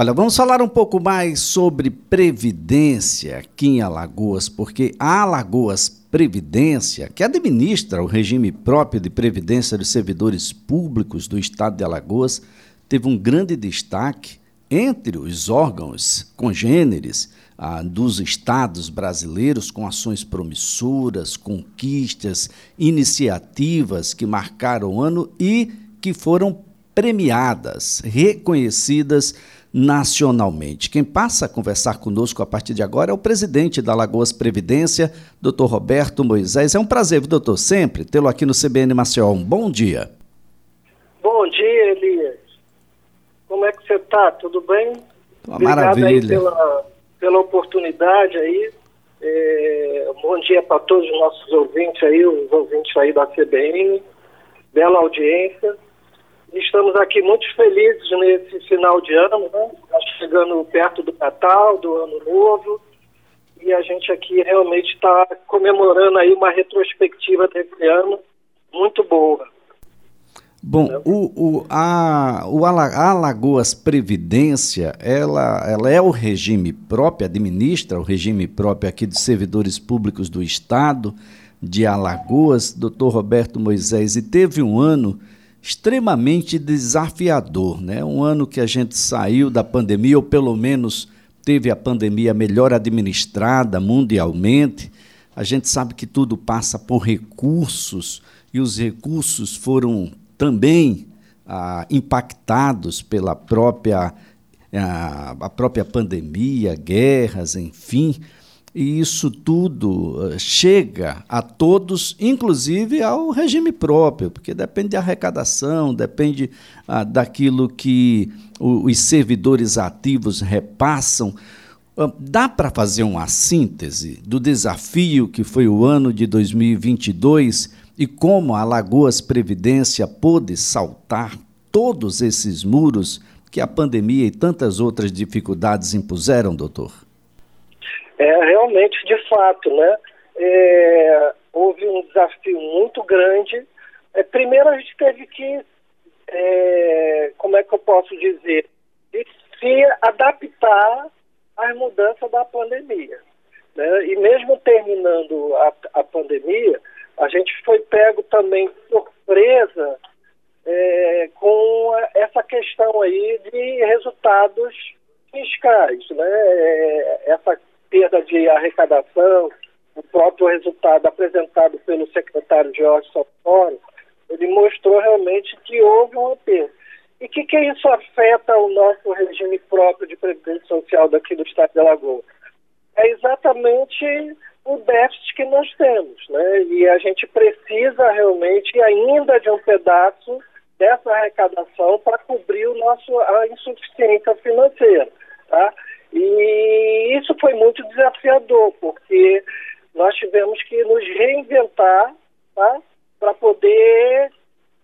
Olha, vamos falar um pouco mais sobre previdência aqui em Alagoas, porque a Alagoas Previdência, que administra o regime próprio de previdência dos servidores públicos do estado de Alagoas, teve um grande destaque entre os órgãos congêneres ah, dos estados brasileiros, com ações promissoras, conquistas, iniciativas que marcaram o ano e que foram premiadas, reconhecidas nacionalmente. Quem passa a conversar conosco a partir de agora é o presidente da Lagoas Previdência, doutor Roberto Moisés. É um prazer, doutor, sempre tê-lo aqui no CBN Maceió. Um bom dia. Bom dia, Elias. Como é que você está? Tudo bem? Uma Obrigado maravilha. pela, pela oportunidade aí. É, bom dia para todos os nossos ouvintes aí, os ouvintes aí da CBN. Bela audiência. Estamos aqui muito felizes nesse final de ano, né? Tá chegando perto do Natal, do Ano Novo, e a gente aqui realmente está comemorando aí uma retrospectiva desse ano muito boa. Bom, o, o, a, o Alagoas Previdência, ela, ela é o regime próprio, administra o regime próprio aqui dos servidores públicos do Estado de Alagoas, doutor Roberto Moisés, e teve um ano extremamente desafiador, né? Um ano que a gente saiu da pandemia, ou pelo menos teve a pandemia melhor administrada mundialmente. A gente sabe que tudo passa por recursos e os recursos foram também ah, impactados pela própria, ah, a própria pandemia, guerras, enfim e isso tudo eh, chega a todos, inclusive ao regime próprio, porque depende da arrecadação, depende ah, daquilo que os servidores ativos repassam. Ah, dá para fazer uma síntese do desafio que foi o ano de 2022 e como a Lagoas Previdência pôde saltar todos esses muros que a pandemia e tantas outras dificuldades impuseram, doutor? É, realmente, de fato, né? É, houve um desafio muito grande. É, primeiro, a gente teve que, é, como é que eu posso dizer, se adaptar às mudanças da pandemia. Né? E mesmo terminando a, a pandemia, a gente foi pego também surpresa é, com essa questão aí de resultados fiscais, né? É, essa perda de arrecadação, o próprio resultado apresentado pelo secretário Jorge Santoro, ele mostrou realmente que houve uma perda. E que, que isso afeta o nosso regime próprio de previdência social daqui do estado de Alagoas? É exatamente o déficit que nós temos, né? E a gente precisa realmente ainda de um pedaço dessa arrecadação para cobrir o nosso a insuficiência financeira, tá? E isso foi muito desafiador, porque nós tivemos que nos reinventar tá? para poder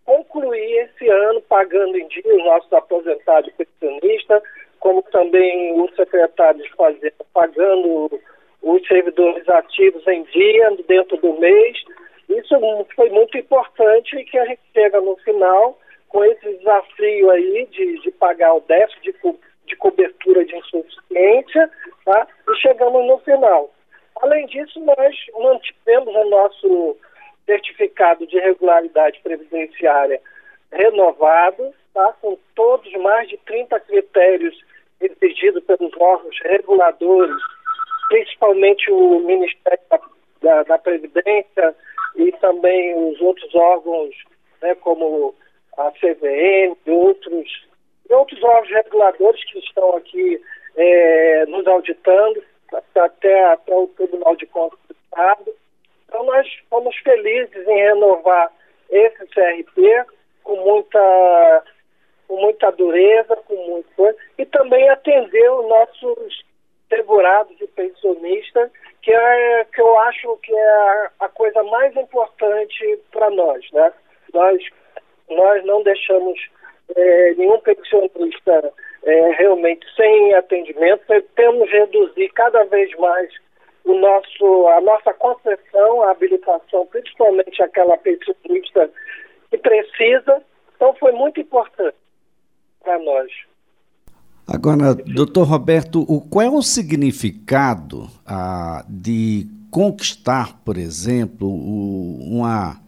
concluir esse ano pagando em dia os nossos aposentados e pensionistas, como também o secretário de Fazenda pagando os servidores ativos em dia, dentro do mês. Isso foi muito importante e que a gente chega no final com esse desafio aí de, de pagar o déficit, de de cobertura de insuficiência, tá? e chegamos no final. Além disso, nós mantivemos o nosso certificado de regularidade previdenciária renovado, tá? com todos mais de 30 critérios exigidos pelos órgãos reguladores, principalmente o Ministério da, da, da Previdência e também os outros órgãos, né, como a CVM e outros e outros órgãos reguladores que estão aqui é, nos auditando, até, até o Tribunal de Contas do Estado. Então, nós fomos felizes em renovar esse CRP com muita, com muita dureza, com muito e também atender os nossos segurados e pensionistas, que, é, que eu acho que é a, a coisa mais importante para nós. Né? Nós, nós não deixamos é, nenhum pensionista é, realmente sem atendimento, temos reduzir cada vez mais o nosso, a nossa concessão, a habilitação, principalmente aquela pensionista que precisa. Então foi muito importante para nós. Agora, doutor Roberto, o, qual é o significado ah, de conquistar, por exemplo, o, uma,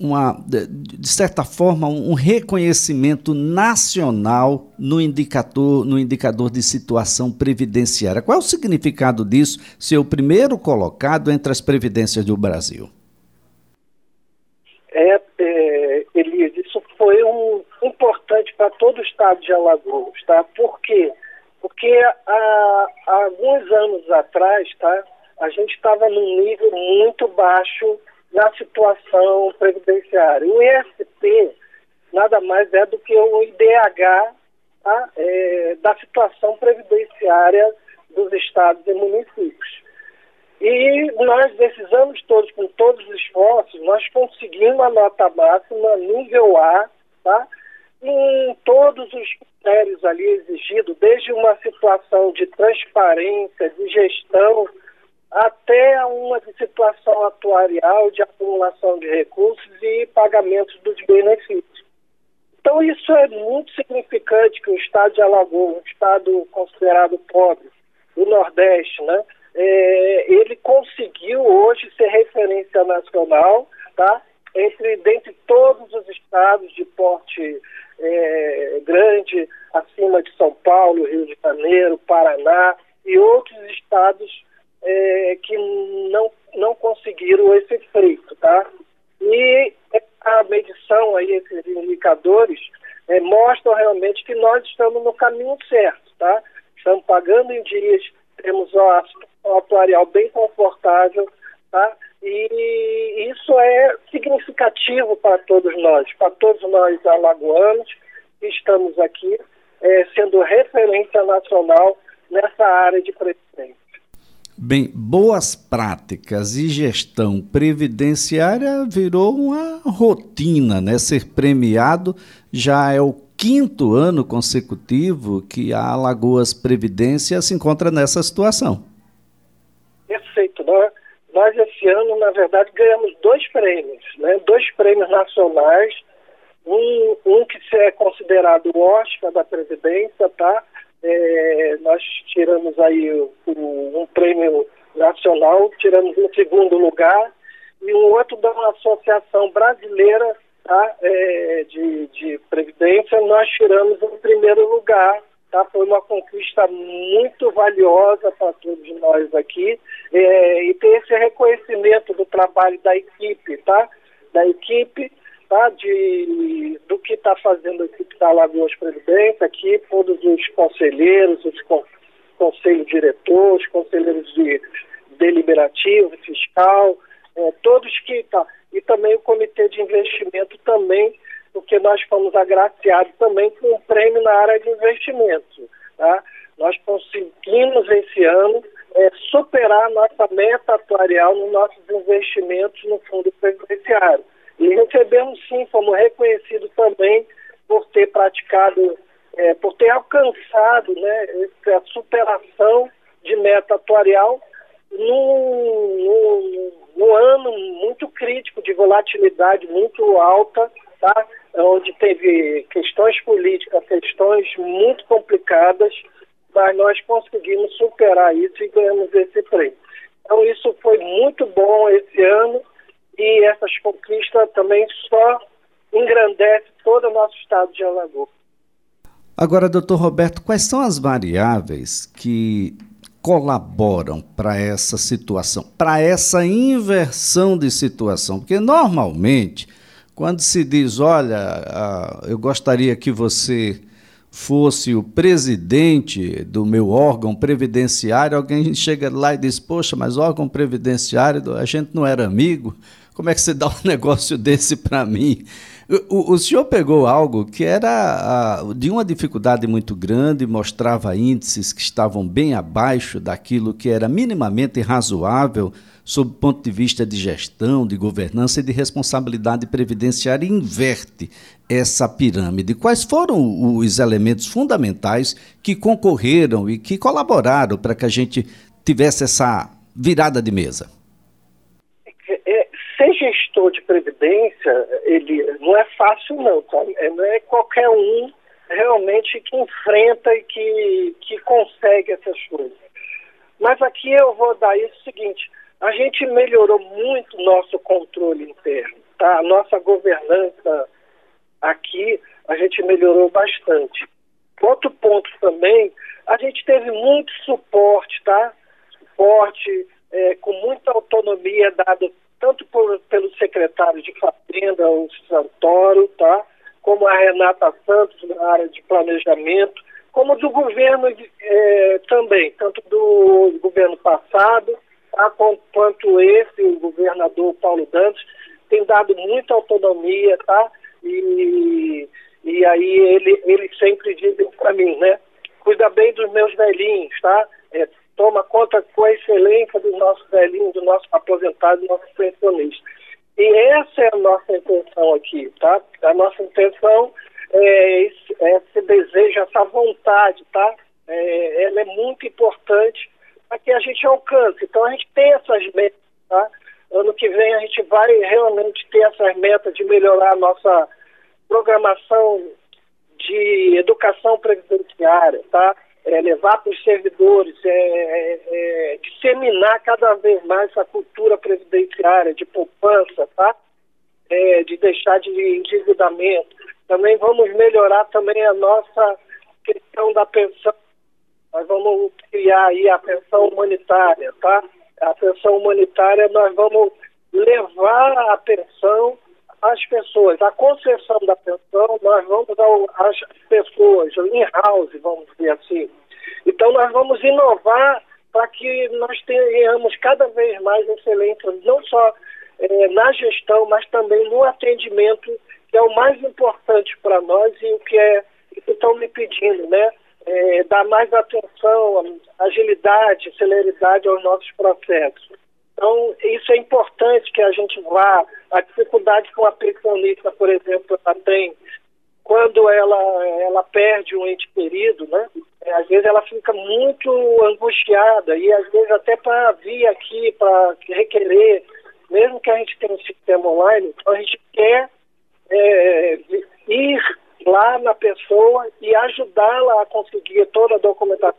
uma, de certa forma, um reconhecimento nacional no indicador, no indicador de situação previdenciária? Qual é o significado disso, ser o primeiro colocado entre as previdências do Brasil? É, é isso foi um, importante para todo o estado de Alagoas, tá? Por quê? Porque há, há alguns anos atrás, tá? A gente estava num nível muito baixo na situação previdenciária. O ISP nada mais é do que o IDH tá? é, da situação previdenciária dos estados e municípios. E nós, anos todos, com todos os esforços, nós conseguimos a nota máxima nível A, tá? em todos os critérios ali exigidos, desde uma situação de transparência, de gestão, até uma situação atuarial de acumulação de recursos e pagamentos dos benefícios. Então isso é muito significante que o estado de Alagoas, um estado considerado pobre, do Nordeste, né, é, ele conseguiu hoje ser referência nacional, tá? Entre dentre todos os estados de porte é, grande, acima de São Paulo, Rio de Janeiro, Paraná e outros estados é, que não, não conseguiram esse feito, tá? E a medição aí, esses indicadores, é, mostram realmente que nós estamos no caminho certo, tá? Estamos pagando em dias, temos um atuarial bem confortável, tá? E isso é significativo para todos nós, para todos nós alagoanos que estamos aqui, é, sendo referência nacional nessa área de previdência. Bem, boas práticas e gestão previdenciária virou uma rotina, né? Ser premiado já é o quinto ano consecutivo que a Alagoas Previdência se encontra nessa situação. Perfeito. Nós, esse ano, na verdade, ganhamos dois prêmios, né? Dois prêmios nacionais, um, um que é considerado o Oscar da Previdência, tá? É, nós tiramos aí o, um prêmio nacional, tiramos em segundo lugar, e um outro da associação brasileira tá, é, de, de previdência, nós tiramos em primeiro lugar. Tá? Foi uma conquista muito valiosa para todos nós aqui, é, e ter esse reconhecimento do trabalho da equipe, tá? Da equipe de, do que está fazendo a equipe da Alagoas Previdência, aqui todos os conselheiros, os con conselhos diretores, conselheiros de deliberativo, fiscal, é, todos que tá, e também o comitê de investimento também, porque nós fomos agraciados também com um prêmio na área de investimento. Tá? Nós conseguimos esse ano é, superar nossa meta atuarial nos nossos investimentos no fundo previdenciário. E recebemos sim, fomos reconhecidos também por ter praticado, é, por ter alcançado né, essa superação de meta atuarial num, num, ano muito crítico, de volatilidade muito alta, tá? onde teve questões políticas, questões muito complicadas, mas nós conseguimos superar isso e ganhamos esse prêmio. Então isso foi muito bom esse ano e essas conquistas também só engrandece todo o nosso estado de Alagoas. Agora, doutor Roberto, quais são as variáveis que colaboram para essa situação, para essa inversão de situação? Porque normalmente, quando se diz, olha, eu gostaria que você fosse o presidente do meu órgão previdenciário, alguém chega lá e diz: Poxa, mas órgão previdenciário, a gente não era amigo. Como é que você dá um negócio desse para mim? O, o, senhor pegou algo que era a, de uma dificuldade muito grande, mostrava índices que estavam bem abaixo daquilo que era minimamente razoável sob o ponto de vista de gestão, de governança e de responsabilidade previdenciária e inverte essa pirâmide. Quais foram os elementos fundamentais que concorreram e que colaboraram para que a gente tivesse essa virada de mesa? Gestor de previdência, ele não é fácil não, tá? Não é qualquer um realmente que enfrenta e que, que consegue essas coisas. Mas aqui eu vou dar isso seguinte, a gente melhorou muito nosso controle interno, tá? A nossa governança aqui, a gente melhorou bastante. Outro ponto também, a gente teve muito suporte, tá? Suporte é, com muita autonomia dado tanto por, pelo secretário de Fazenda, o Santoro, tá? como a Renata Santos na área de planejamento, como do governo é, também, tanto do governo passado, tá? quanto esse, o governador Paulo Dantas, tem dado muita autonomia, tá? E, e aí ele, ele sempre diz para mim, né? Cuida bem dos meus velhinhos, tá? É, toma conta com a excelência dos nossos velhinhos, do nosso aposentado, do nosso pensionista. E essa é a nossa intenção aqui, tá? A nossa intenção é esse, é esse desejo, essa vontade, tá? É, ela é muito importante para que a gente alcance. Então a gente tem essas metas, tá? Ano que vem a gente vai realmente ter essas metas de melhorar a nossa programação de educação previdenciária, tá? É, levar para os servidores, é, é, é, disseminar cada vez mais essa cultura previdenciária de poupança, tá? É, de deixar de endividamento. Também vamos melhorar também a nossa questão da pensão. Nós vamos criar aí a pensão humanitária, tá? A pensão humanitária nós vamos levar a pensão às pessoas. A concessão da pensão nós vamos às pessoas, in-house, vamos dizer assim. Então nós vamos inovar para que nós tenhamos cada vez mais excelência, não só é, na gestão, mas também no atendimento, que é o mais importante para nós e o que é estão me pedindo, né? É, dar mais atenção, agilidade, celeridade aos nossos processos. Então, isso é importante que a gente vá. A dificuldade que uma pensionista, por exemplo, ela tem quando ela, ela perde um ente querido, né? É, às vezes ela fica muito angustiada e às vezes até para vir aqui, para requerer, mesmo que a gente tenha um sistema online, então a gente quer é, ir lá na pessoa e ajudá-la a conseguir toda a documentação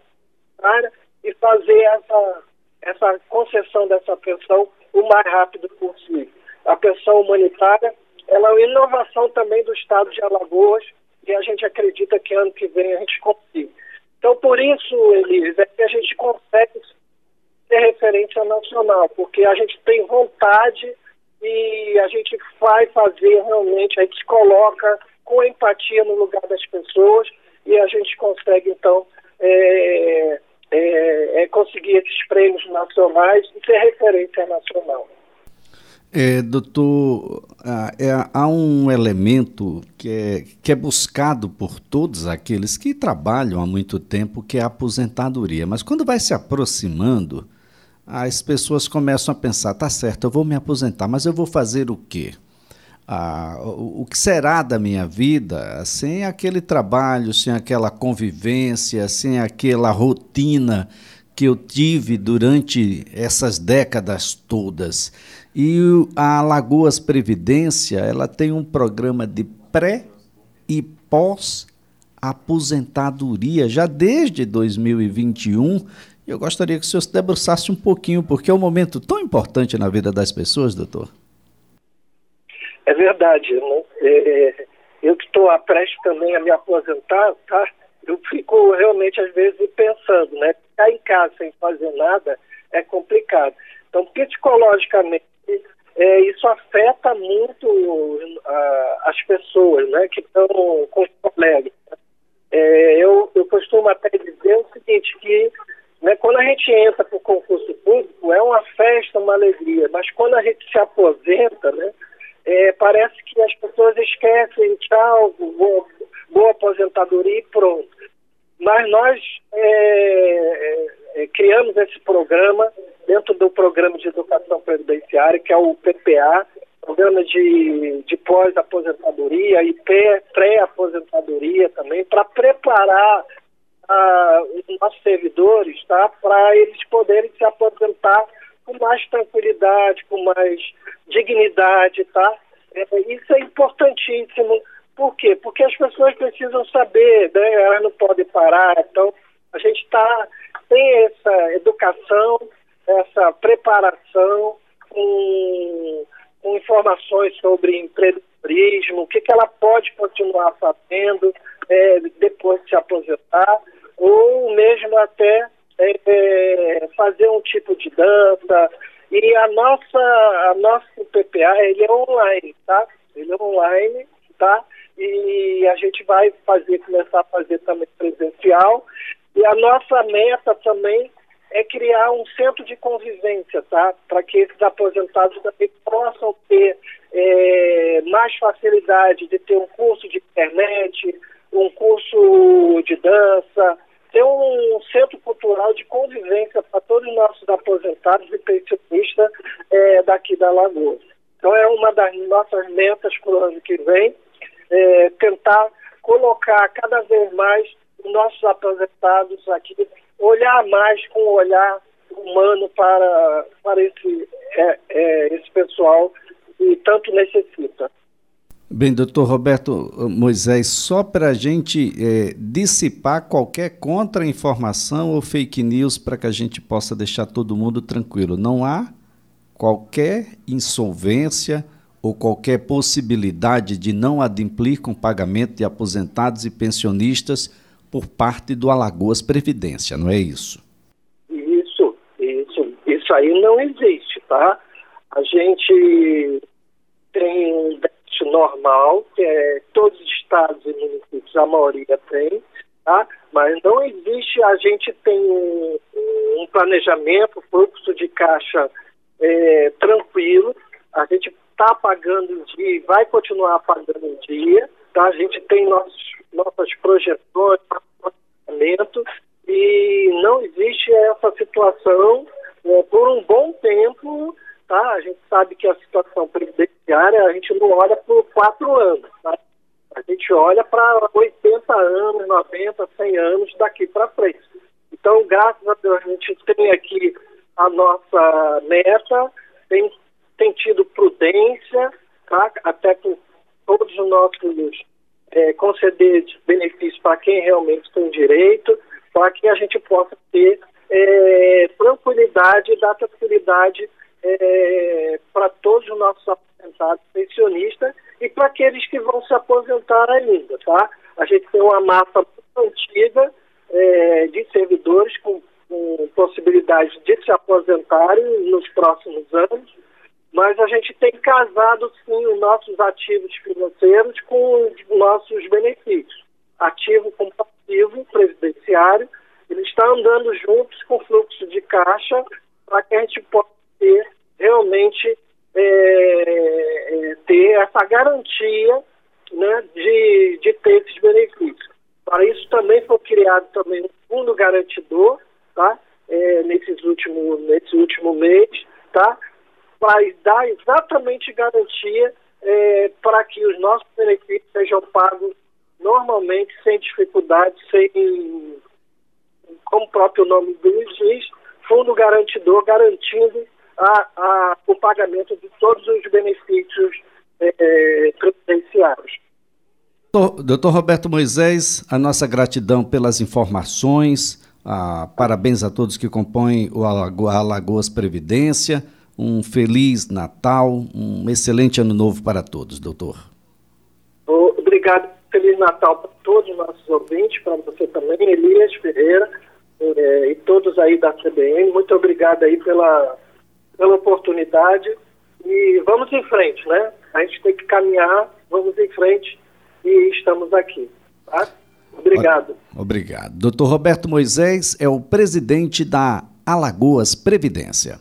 e fazer essa, essa concessão dessa pensão o mais rápido possível. A pensão humanitária ela é uma inovação também do estado de Alagoas e a gente acredita que ano que vem a gente consiga. Então, por isso, Elis, é que a gente consegue ser referência nacional, porque a gente tem vontade e a gente vai fazer realmente, a gente se coloca com empatia no lugar das pessoas e a gente consegue, então, é, é, é conseguir esses prêmios nacionais e ser referência nacional. É, doutor, é, há um elemento que é, que é buscado por todos aqueles que trabalham há muito tempo, que é a aposentadoria. Mas quando vai se aproximando, as pessoas começam a pensar: tá certo, eu vou me aposentar, mas eu vou fazer o quê? O, o que será da minha vida sem aquele trabalho, sem aquela convivência, sem aquela rotina que eu tive durante essas décadas todas? E a Alagoas Previdência, ela tem um programa de pré e pós aposentadoria já desde 2021. Eu gostaria que o senhor se debruçasse um pouquinho, porque é um momento tão importante na vida das pessoas, doutor. É verdade. Né? É, eu que estou prestes também a me aposentar, tá? Eu fico realmente, às vezes, pensando, né? Ficar em casa sem fazer nada é complicado. Então, psicologicamente, é, isso afeta muito uh, as pessoas né, que estão com os colegas. É, eu, eu costumo até dizer o seguinte, que né, quando a gente entra para o concurso público, é uma festa, uma alegria, mas quando a gente se aposenta, né, é, parece que as pessoas esquecem, tchau, boa, boa aposentadoria e pronto. Mas nós é, é, criamos esse programa dentro do programa de educação previdenciária, que é o PPA, programa de, de pós-aposentadoria e pré-aposentadoria também, para preparar ah, os nossos servidores tá, para eles poderem se aposentar com mais tranquilidade, com mais dignidade. Tá? É, isso é importantíssimo Por quê? Porque as pessoas precisam saber, né? elas não podem parar. Então, a gente tá, tem essa educação, essa preparação com, com informações sobre empreendedorismo, o que, que ela pode continuar fazendo é, depois de se aposentar, ou mesmo até é, fazer um tipo de dança. E a nossa, a nossa PPA, ele é online, tá? Ele é online, tá? E a gente vai fazer, começar a fazer também presencial. E a nossa meta também é criar um centro de convivência, tá? Para que esses aposentados também possam ter é, mais facilidade de ter um curso de internet, um curso de dança, ter um centro cultural de convivência para todos os nossos aposentados e pensionistas é, daqui da Lagoa. Então é uma das nossas metas para o ano que vem, é, tentar colocar cada vez mais os nossos aposentados aqui, olhar mais com um olhar humano para, para esse, é, é, esse pessoal que tanto necessita. Bem, doutor Roberto Moisés, só para a gente é, dissipar qualquer contra-informação ou fake news para que a gente possa deixar todo mundo tranquilo. Não há qualquer insolvência ou qualquer possibilidade de não adimplir com pagamento de aposentados e pensionistas por parte do Alagoas Previdência, não é isso? Isso, isso. Isso aí não existe, tá? A gente tem normal, que é todos os estados e municípios, a maioria tem, tá? mas não existe, a gente tem um, um planejamento, fluxo de caixa é, tranquilo, a gente está pagando em dia e vai continuar pagando em dia, tá? a gente tem nossos, nossas projeções, planejamento, e não existe essa situação é, por um bom tempo tá? A gente sabe que a situação previdenciária, a gente não olha por quatro anos, tá? A gente olha para 80 anos, 90, 100 anos daqui para frente. Então, graças a Deus, a gente tem aqui a nossa meta, tem, tem tido prudência, tá? até com todos os nossos é, conceder benefícios para quem realmente tem direito, para que a gente possa ter é, tranquilidade e dar tranquilidade é, para todos os nossos aposentados pensionistas e para aqueles que vão se aposentar ainda, tá? A gente tem uma massa antiga é, de servidores com, com possibilidade de se aposentarem nos próximos anos, mas a gente tem casado sim os nossos ativos financeiros com os nossos benefícios. Ativo com passivo previdenciário, ele está andando juntos com fluxo de caixa para que a gente possa ter realmente é, é, ter essa garantia né, de, de ter esses benefícios. Para isso também foi criado também um fundo garantidor, tá? É, nesses últimos, nesse último mês, tá? Para dar exatamente garantia é, para que os nossos benefícios sejam pagos normalmente, sem dificuldade, sem, como o próprio nome diz, fundo garantidor, garantindo a, a, o pagamento de todos os benefícios é, previdenciários. Doutor Roberto Moisés, a nossa gratidão pelas informações, a, parabéns a todos que compõem o Alago, Alagoas Previdência, um feliz Natal, um excelente ano novo para todos, doutor. Obrigado, feliz Natal para todos os nossos ouvintes, para você também, Elias Ferreira, é, e todos aí da CBN, muito obrigado aí pela pela oportunidade e vamos em frente, né? A gente tem que caminhar, vamos em frente e estamos aqui, tá? Obrigado. Obrigado. Doutor Roberto Moisés é o presidente da Alagoas Previdência.